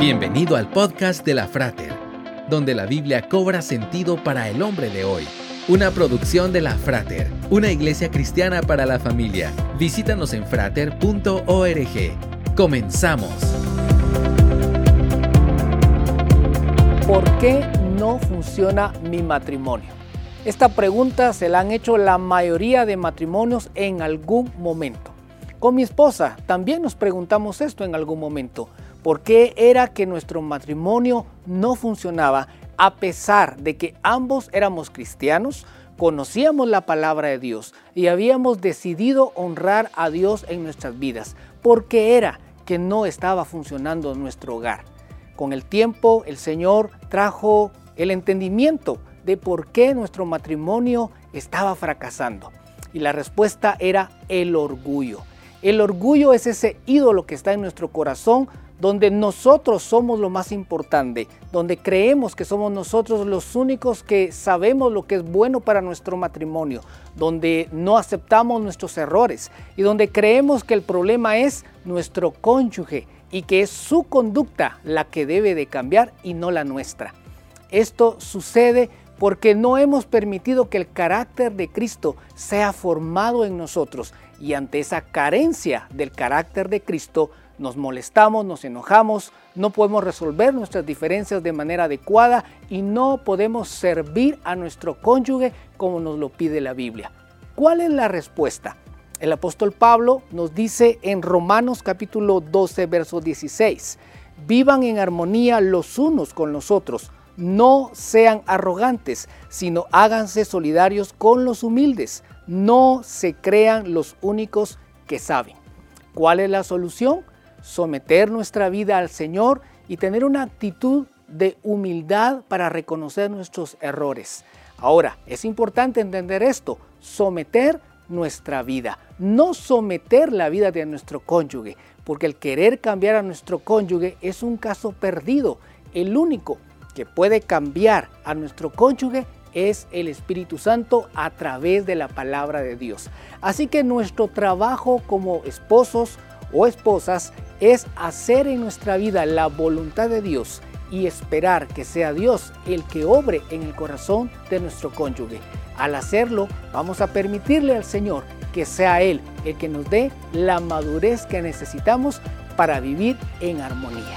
Bienvenido al podcast de la Frater, donde la Biblia cobra sentido para el hombre de hoy. Una producción de la Frater, una iglesia cristiana para la familia. Visítanos en frater.org. Comenzamos. ¿Por qué no funciona mi matrimonio? Esta pregunta se la han hecho la mayoría de matrimonios en algún momento. Con mi esposa también nos preguntamos esto en algún momento. ¿Por qué era que nuestro matrimonio no funcionaba a pesar de que ambos éramos cristianos, conocíamos la palabra de Dios y habíamos decidido honrar a Dios en nuestras vidas? ¿Por qué era que no estaba funcionando nuestro hogar? Con el tiempo el Señor trajo el entendimiento de por qué nuestro matrimonio estaba fracasando. Y la respuesta era el orgullo. El orgullo es ese ídolo que está en nuestro corazón donde nosotros somos lo más importante, donde creemos que somos nosotros los únicos que sabemos lo que es bueno para nuestro matrimonio, donde no aceptamos nuestros errores y donde creemos que el problema es nuestro cónyuge y que es su conducta la que debe de cambiar y no la nuestra. Esto sucede porque no hemos permitido que el carácter de Cristo sea formado en nosotros y ante esa carencia del carácter de Cristo nos molestamos, nos enojamos, no podemos resolver nuestras diferencias de manera adecuada y no podemos servir a nuestro cónyuge como nos lo pide la Biblia. ¿Cuál es la respuesta? El apóstol Pablo nos dice en Romanos capítulo 12, verso 16, vivan en armonía los unos con los otros, no sean arrogantes, sino háganse solidarios con los humildes, no se crean los únicos que saben. ¿Cuál es la solución? someter nuestra vida al Señor y tener una actitud de humildad para reconocer nuestros errores. Ahora, es importante entender esto, someter nuestra vida, no someter la vida de nuestro cónyuge, porque el querer cambiar a nuestro cónyuge es un caso perdido. El único que puede cambiar a nuestro cónyuge es el Espíritu Santo a través de la palabra de Dios. Así que nuestro trabajo como esposos o esposas es hacer en nuestra vida la voluntad de Dios y esperar que sea Dios el que obre en el corazón de nuestro cónyuge. Al hacerlo, vamos a permitirle al Señor que sea Él el que nos dé la madurez que necesitamos para vivir en armonía.